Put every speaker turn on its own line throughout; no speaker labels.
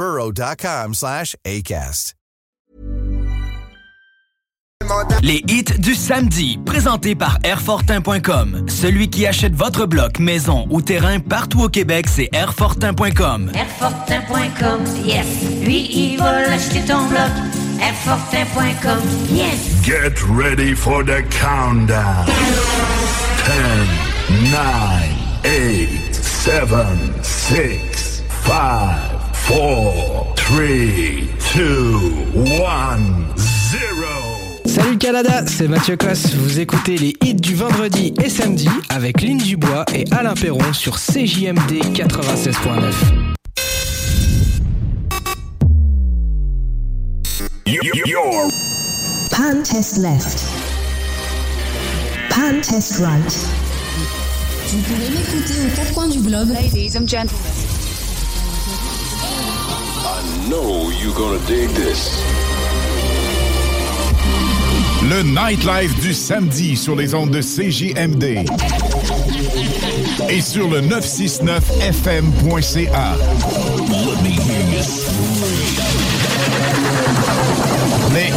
burrow.com slash ACAST.
Les hits du samedi, présentés par Airfortin.com. Celui qui achète votre bloc, maison ou terrain partout au Québec, c'est Airfortin.com.
Airfortin.com, yes. Lui, il va l'acheter ton bloc. Airfortin.com, yes.
Get ready for the countdown. 10, 9, 8, 7, 6, 5, 4, 3, 2, 1, 0.
Salut Canada, c'est Mathieu Cosse. Vous écoutez les hits du vendredi et samedi avec Lynn Dubois et Alain Perron sur CJMD 96.9.
Your
Pan test left. Pan test right.
Vous pouvez m'écouter aux quatre coins du globe. Ladies and gentlemen.
I know you're gonna dig this.
Le nightlife du samedi sur les ondes de CJMD et sur le 969fm.ca.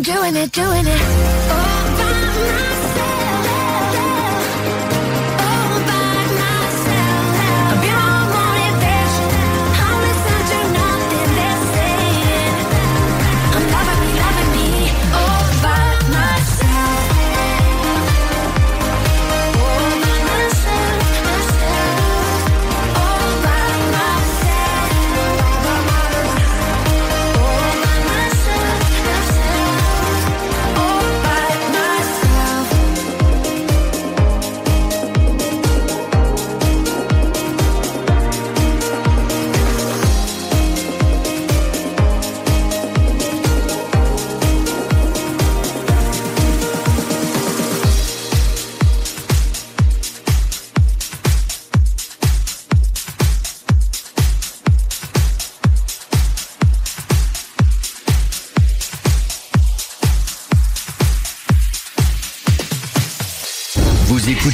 I'm
doing it, doing it.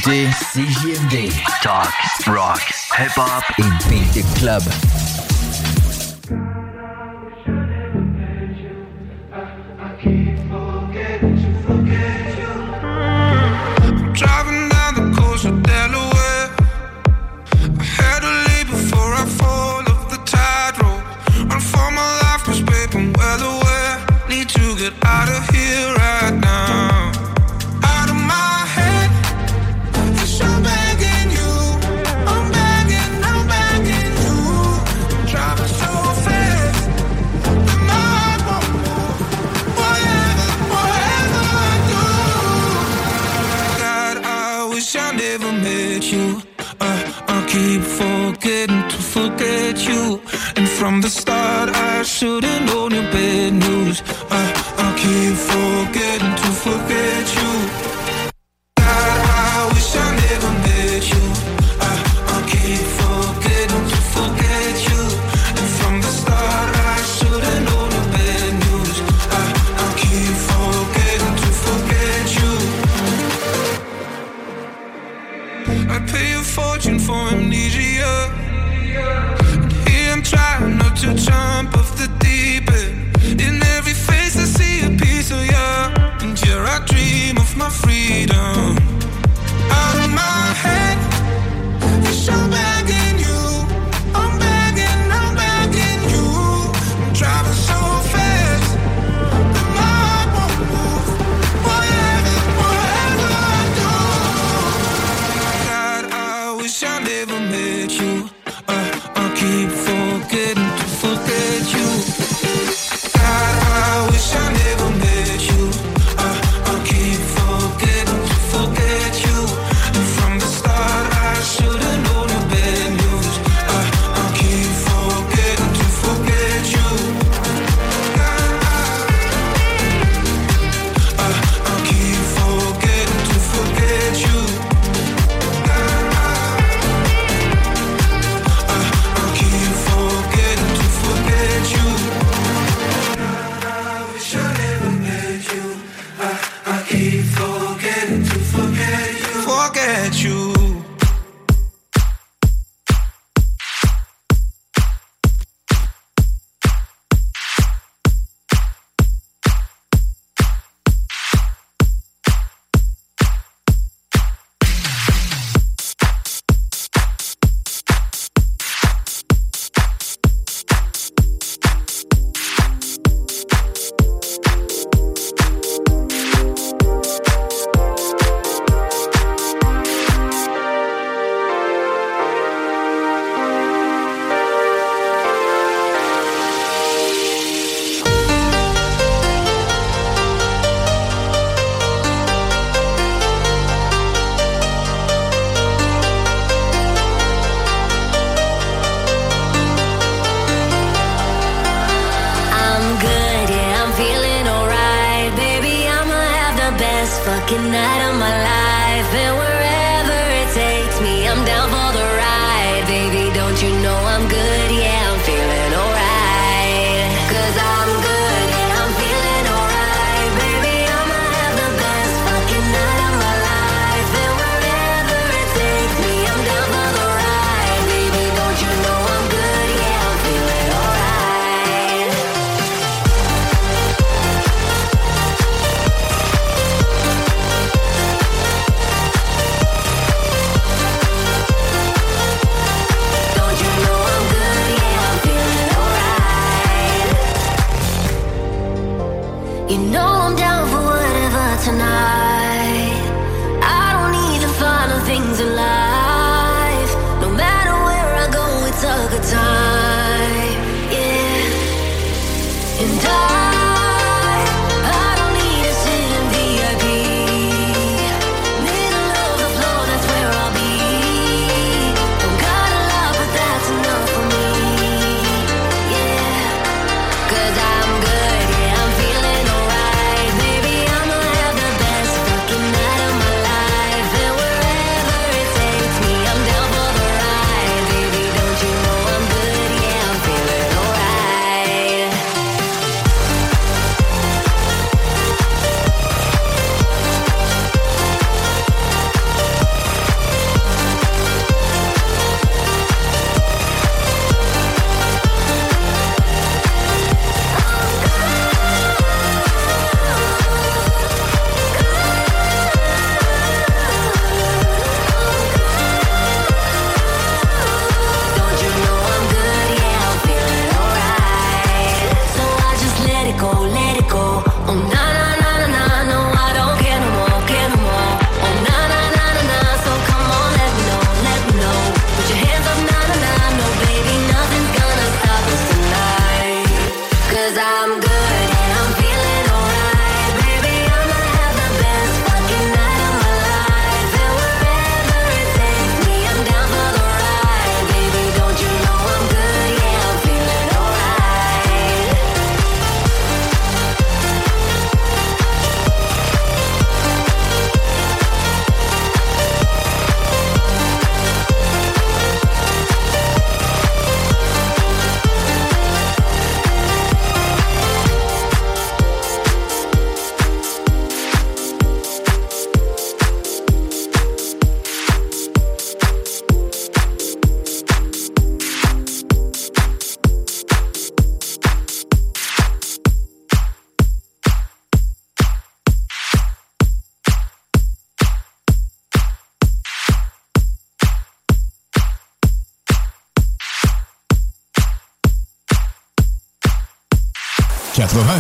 écoutez CJMD. Talk, rock, hip-hop et beat the club.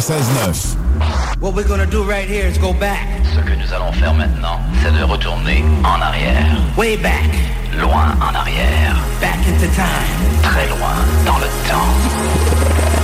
96.9.
What we're gonna do right here is go back.
Ce que nous allons faire maintenant, c'est de retourner en arrière.
Way back.
Loin en arrière.
Back into time.
Très loin dans le temps.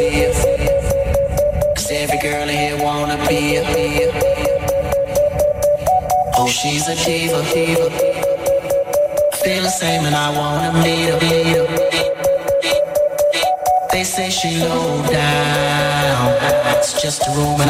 see it. Cause every girl in here wanna be it. Oh, she's a diva, diva. I feel the same and I wanna meet her. Meet her. They say she low down. It's just a room and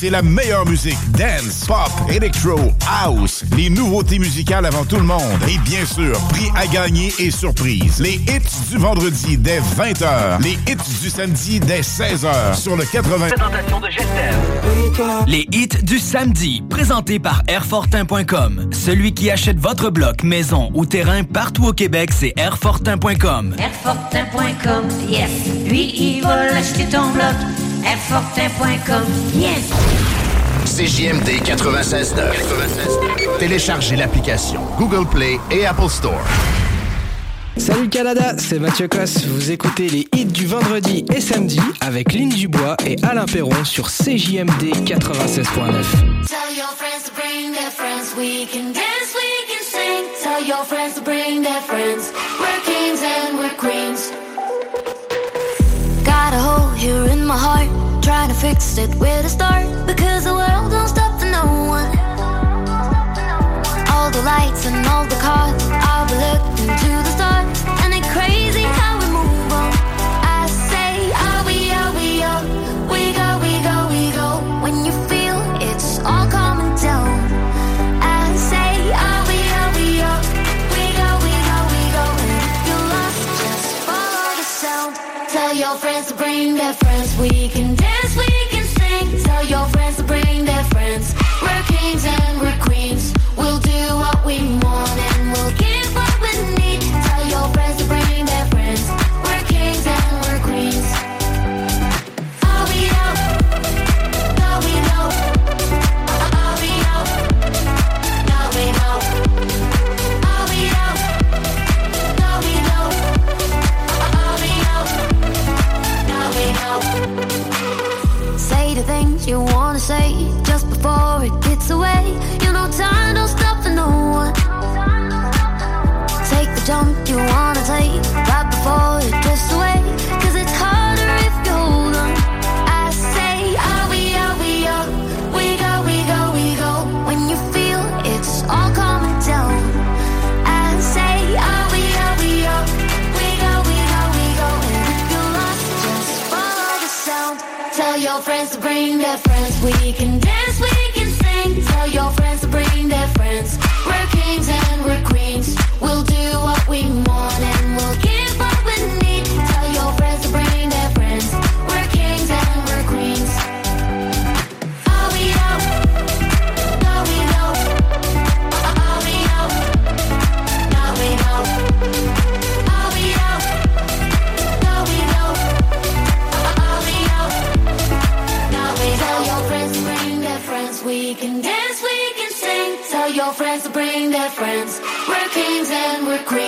c'est la meilleure musique. Dance, pop, electro, house. Les nouveautés musicales avant tout le monde. Et bien sûr, prix à gagner et surprise. Les hits du vendredi dès 20h. Les hits du samedi dès 16h sur le 80.
Présentation de Les hits du samedi, présentés par Airfortin.com. Celui qui achète votre bloc, maison ou terrain partout au Québec, c'est Airfortin.com.
Airfortin.com, yes. Lui, il va l'acheter ton bloc. Airfortin.com, yes.
CJMD 96.9. Téléchargez l'application Google Play et Apple Store.
Salut Canada, c'est Mathieu Cosse. Vous écoutez les hits du vendredi et samedi avec Lynn Dubois et Alain Perron sur CJMD 96.9.
Tell your friends to bring their friends. We can dance, we can sing. Tell your friends to bring their friends. We're kings and we're queens. Got a hole here in my heart. Trying to fix it where to start. Because the world don't stop for no one. All the lights and all the cars. I'll be looking to the stars. And it's crazy how we move on. I say, are we, are we, are we go, we go, we go. When you feel it's all coming down. I say, are we, are we, are we go, we go, we go. And if you're lost, just follow the sound. Tell your friends to bring their friends. We can jump you wanna take right before it drifts away. Cause it's harder if you hold on. I say, are we, are we, are we go, we go, we go. When you feel it's all down. I say, are we, are we, are we go, we go, we go. And if you're lost, just follow the sound. Tell your friends to bring their friends. We can and we're queens.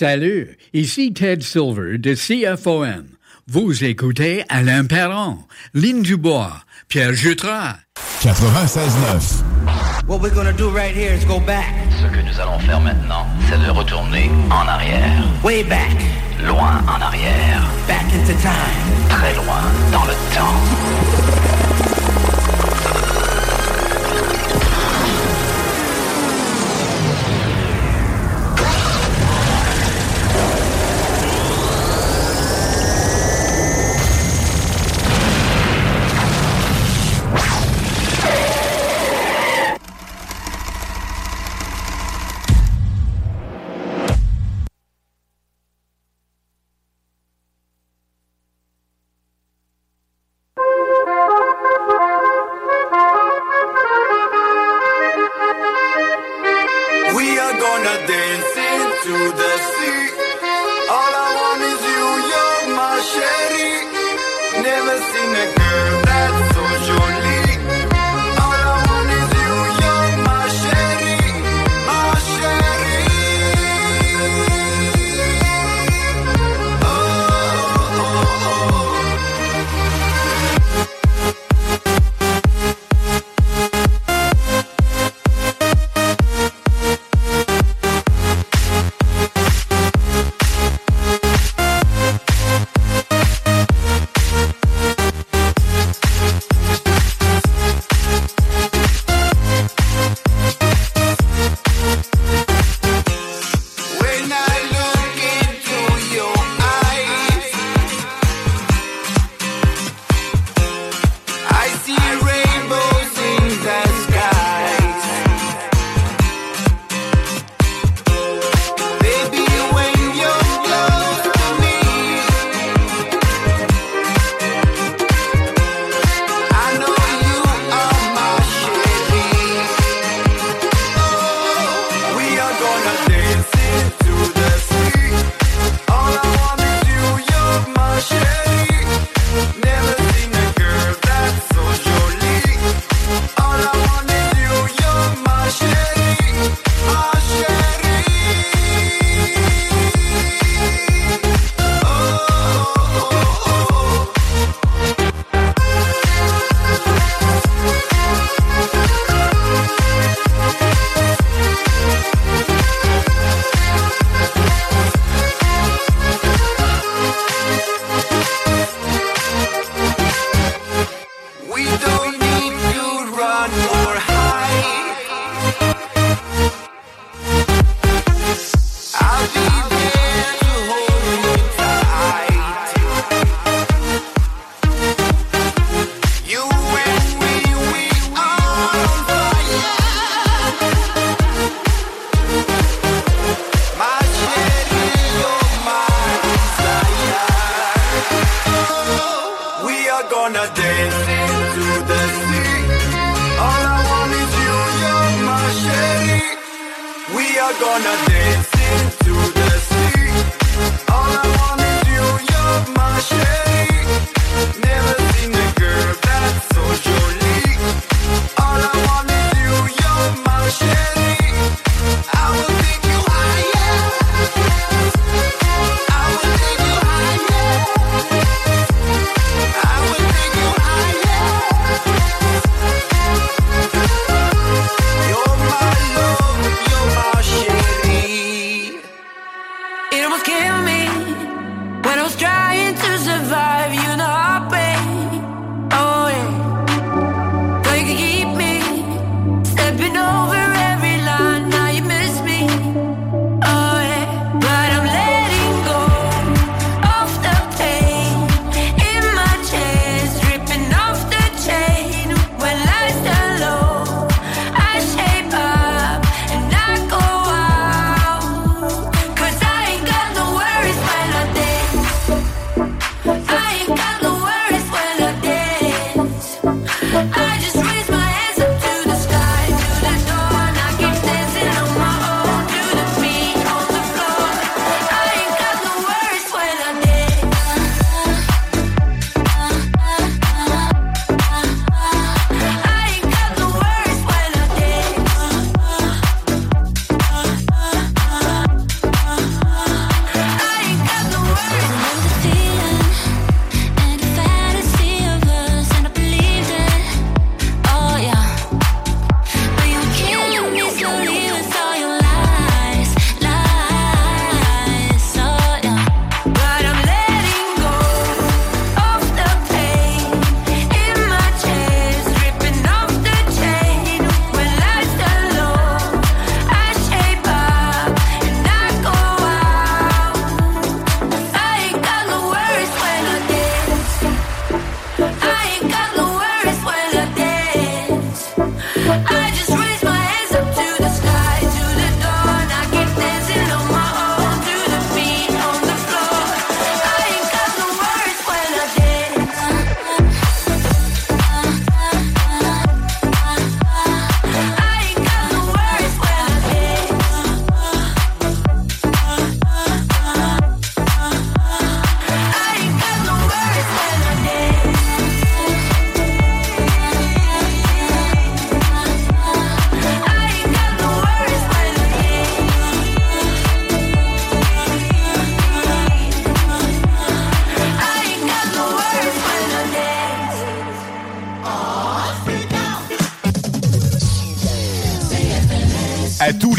Salut, ici Ted Silver de CFOM. Vous écoutez Alain Perron, Lynn Dubois, Pierre Jutras.
96.9
What we're gonna do right here is go back.
Ce que nous allons faire maintenant, c'est de retourner en arrière.
Way back.
Loin en arrière.
Back into time.
Très loin dans le temps.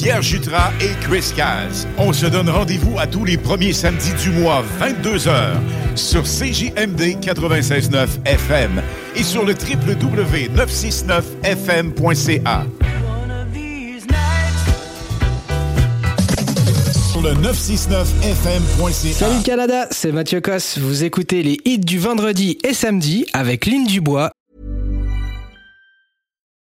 Pierre Jutras et Chris Caz. On se donne rendez-vous à tous les premiers samedis du mois, 22h, sur CJMD 96.9 FM et sur le www.969fm.ca. Sur le 969fm.ca.
Salut Canada, c'est Mathieu Cosse. Vous écoutez les hits du vendredi et samedi avec Lynn Dubois.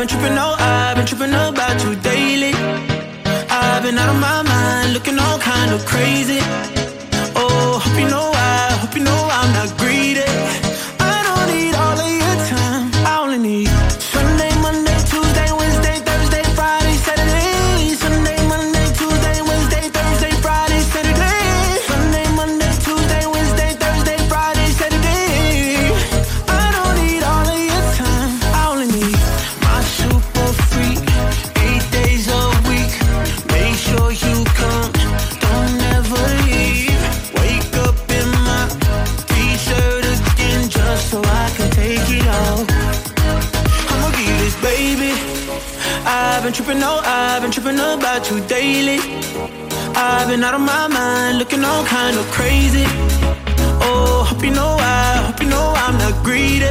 Been tripping, oh, I've been tripping about you daily. I've been out of my mind, looking all kind of crazy. Been tripping, oh, I've been tripping about you daily. I've been out of my mind, looking all kind of crazy. Oh, hope you know I, hope you know I'm not greedy.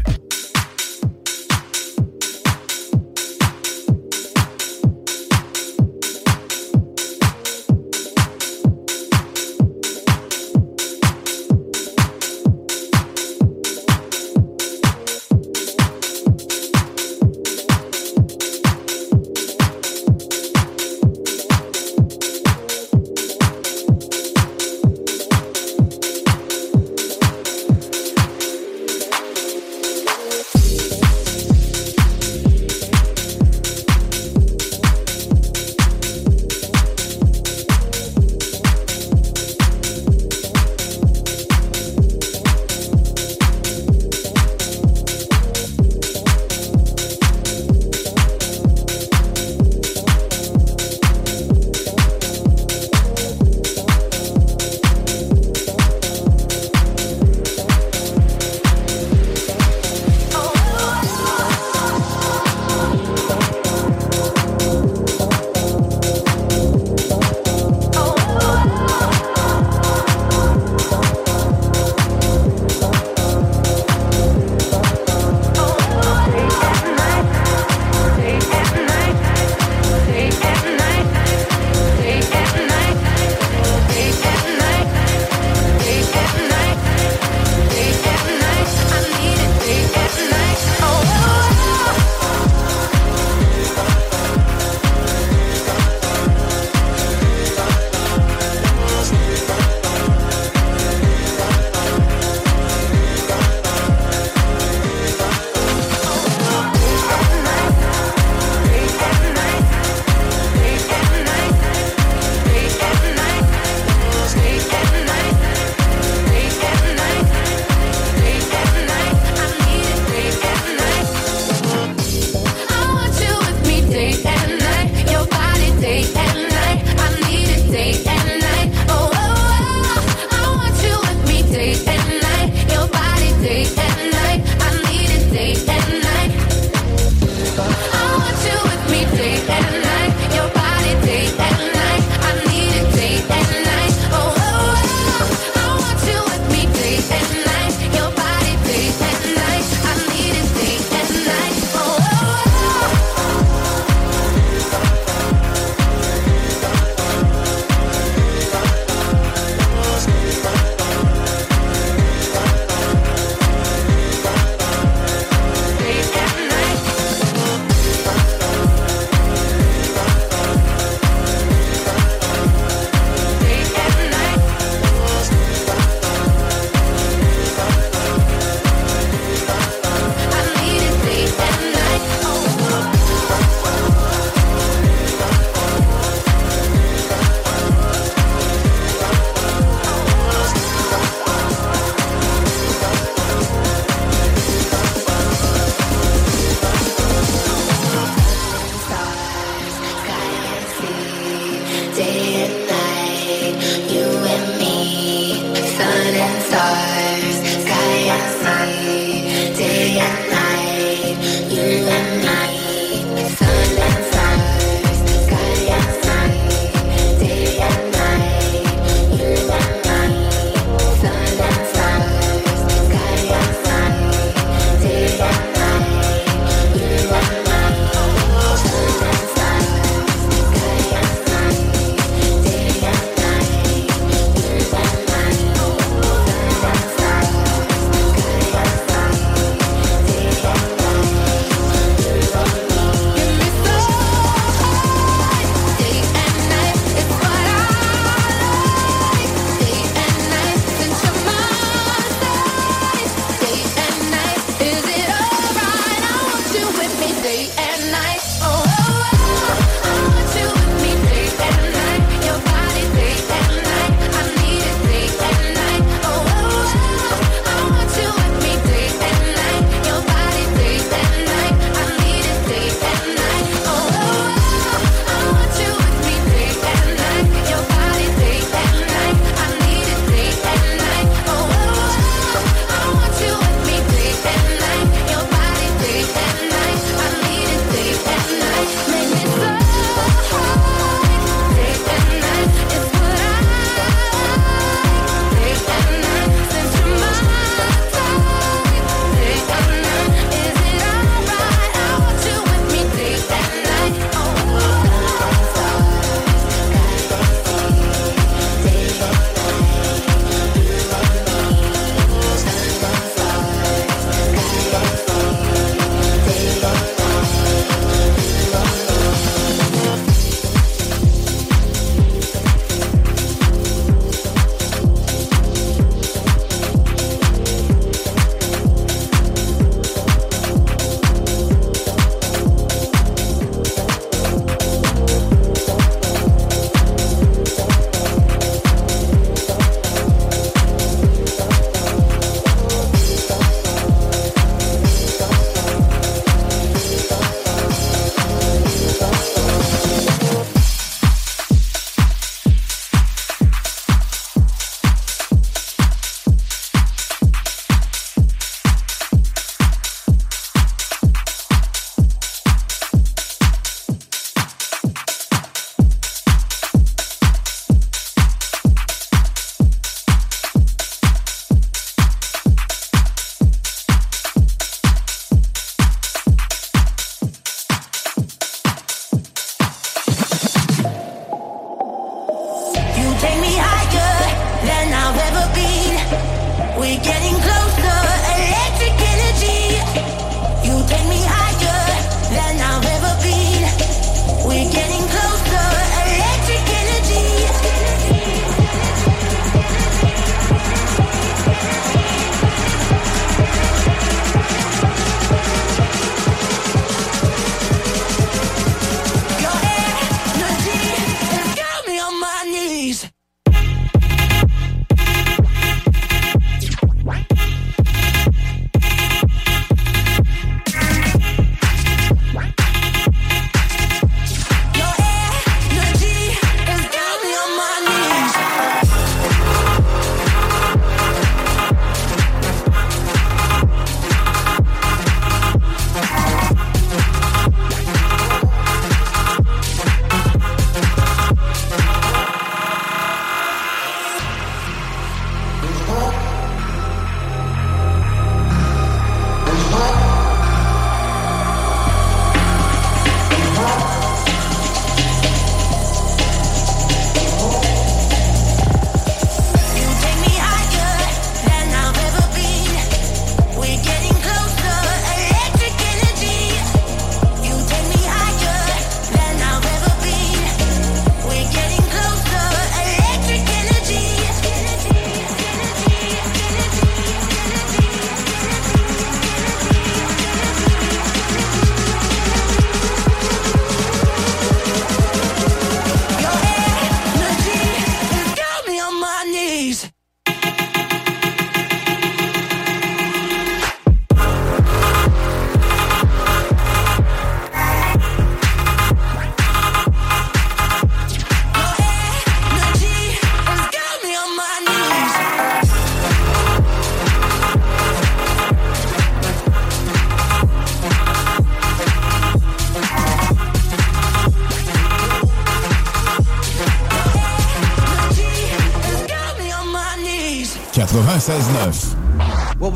We're getting closer.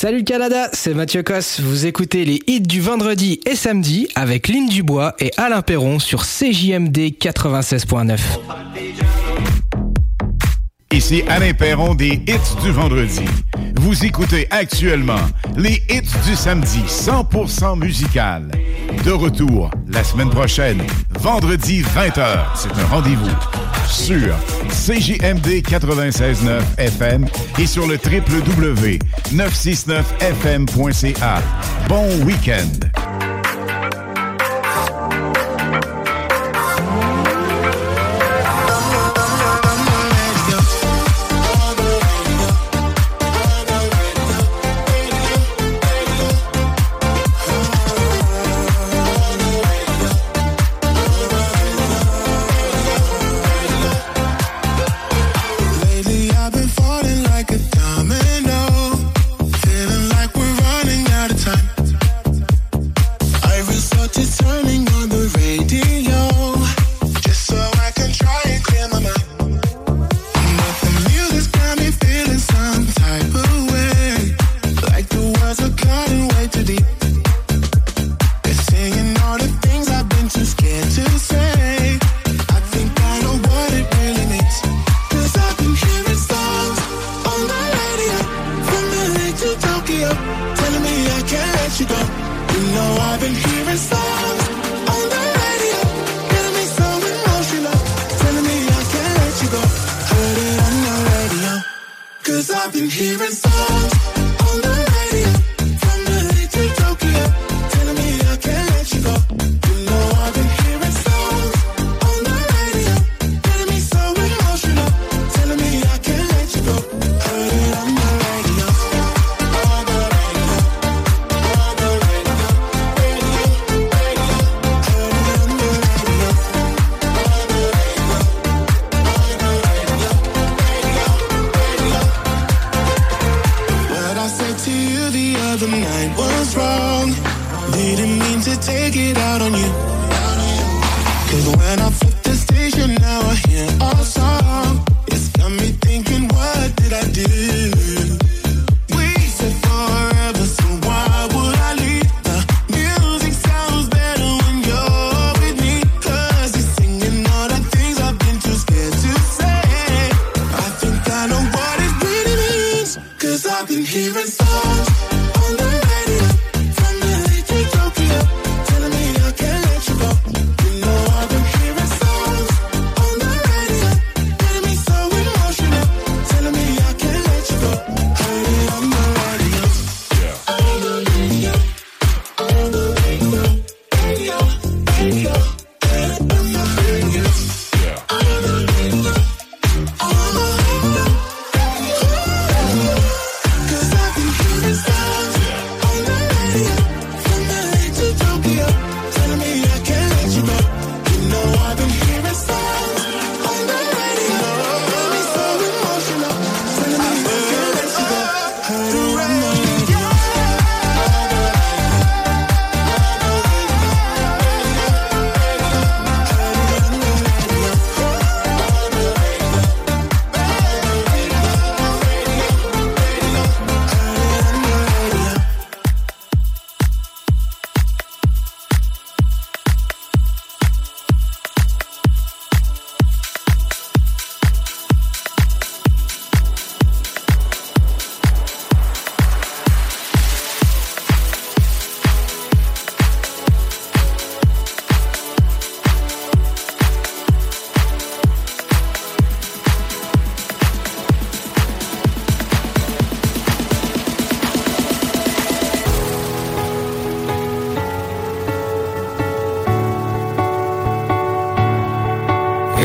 Salut Canada, c'est Mathieu Cosse. Vous écoutez les hits du vendredi et samedi avec Lynn Dubois et Alain Perron sur CJMD 96.9.
Ici Alain Perron des hits du vendredi. Vous écoutez actuellement les hits du samedi 100% musical. De retour la semaine prochaine, vendredi 20h. C'est un rendez-vous sur CJMD 96.9 FM et sur le www.969fm.ca. Bon week-end.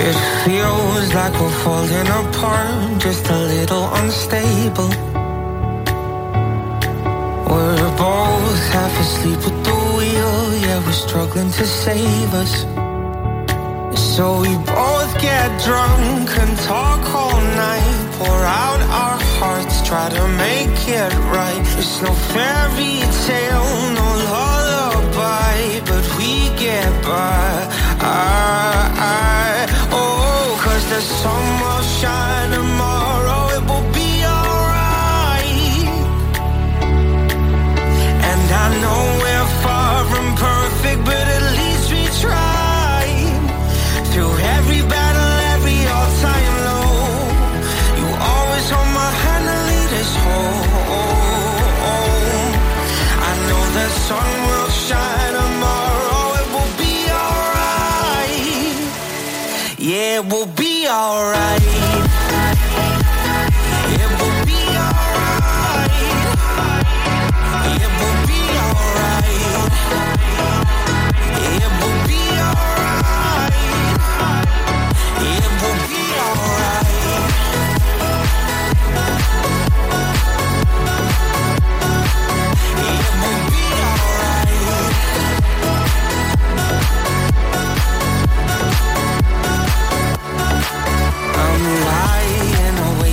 It
feels like we're falling apart, just a little unstable. We're both half asleep with the wheel, yeah, we're struggling to save us. So we both get drunk and talk all night, pour out our hearts, try to make it right. It's no fairy tale, no love but we get by. I, I, oh, cause the sun will shine tomorrow, it will be alright. And I know alright.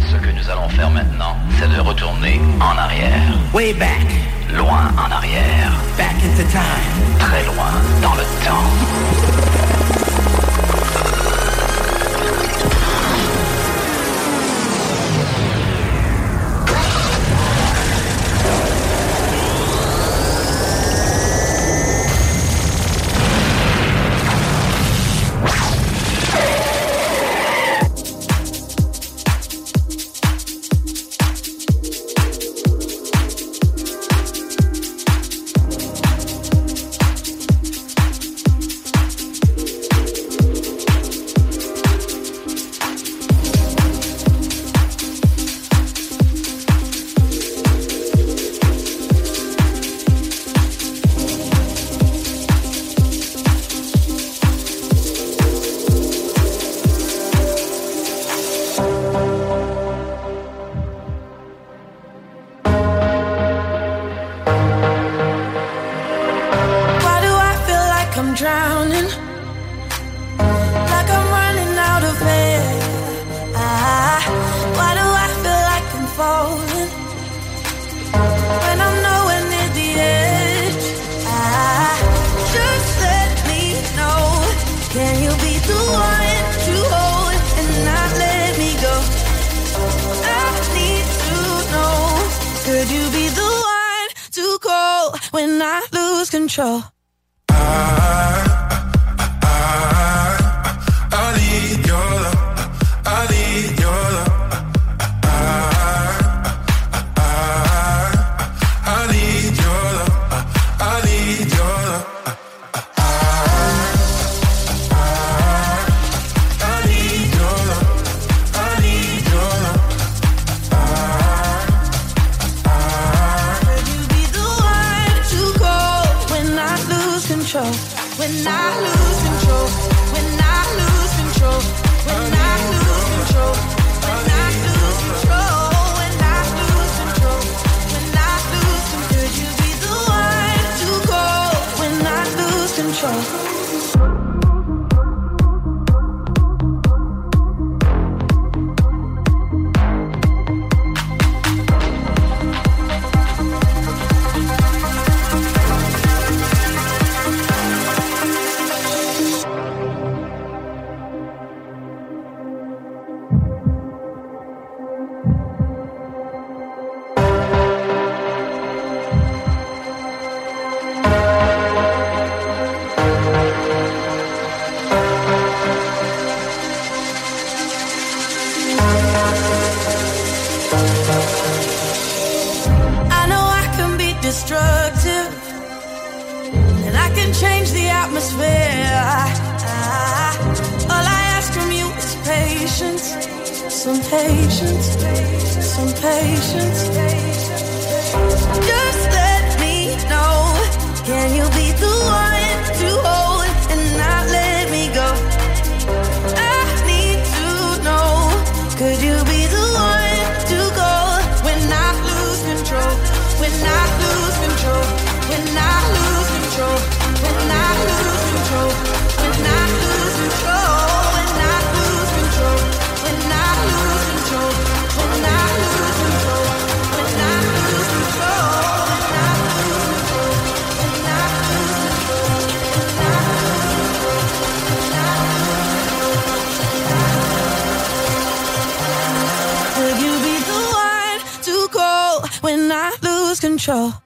Ce que nous allons faire maintenant, c'est de retourner en arrière.
Way back.
change the atmosphere. All I ask from you is patience, some patience, some patience. Just let me know. Can you be the one?
sure.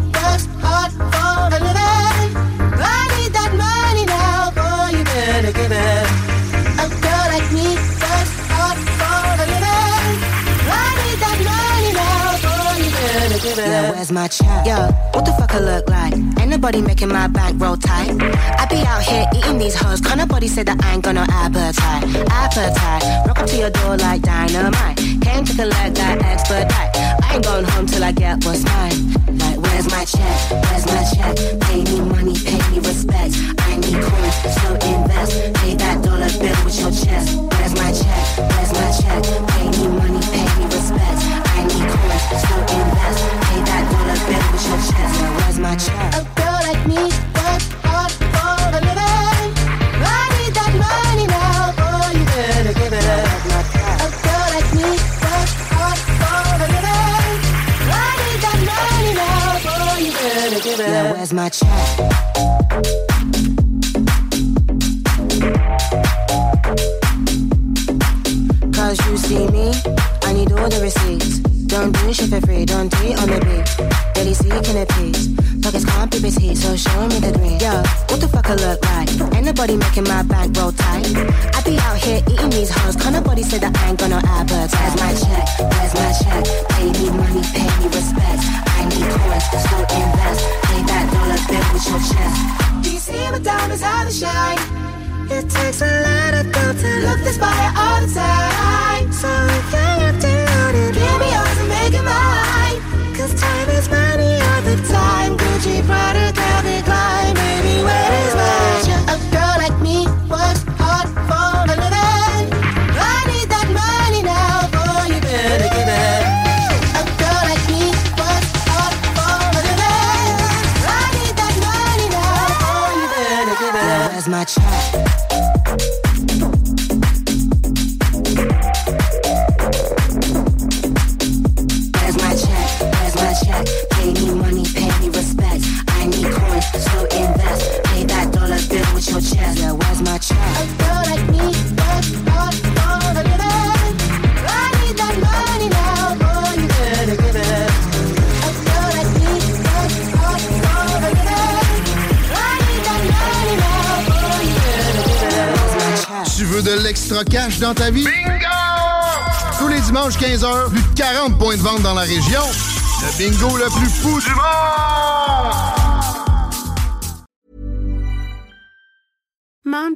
My check? Yo, what the fuck I look like? Ain't nobody making my bank roll tight. I be out here eating these hoes. Can't nobody say that I ain't got no appetite. Appetite. Rock up to your door like dynamite. Came to collect that expedite. I ain't going home till I get what's mine. Like, where's my check? Where's my check? Pay me money, pay me respect. I need coins, so invest. Pay that dollar bill with your chest. Where's my check? Where's my check? Pay me money, pay me respect. I need coins, so invest. Pay that where's my
you better give it up. A girl like me works hard for a living. I need that money now, boy, you better give it
Yeah,
up.
where's my check? Cause you see me, I need all the receipts. Don't do shit for free, don't tweet on the beat. Daily seeking a piece. Pockets can't petite, so show me the green. Yo, what the fuck I look like? Ain't nobody making my bank roll tight. I be out here eating these hoes. Can't nobody say that I ain't got no appetite. Where's my check? Where's my check? Pay me money, pay me respect. I need coins, so invest. Pay that dollar bill with your chest.
Do you see my diamonds how they shine? It takes a lot of dough to look this fire all the time. So if you're on it, give me yours and make it mine time Gucci Prada.
Cash dans ta vie? Bingo! Tous les dimanches 15h, plus de 40 points de vente dans la région. Le bingo le plus fou du monde!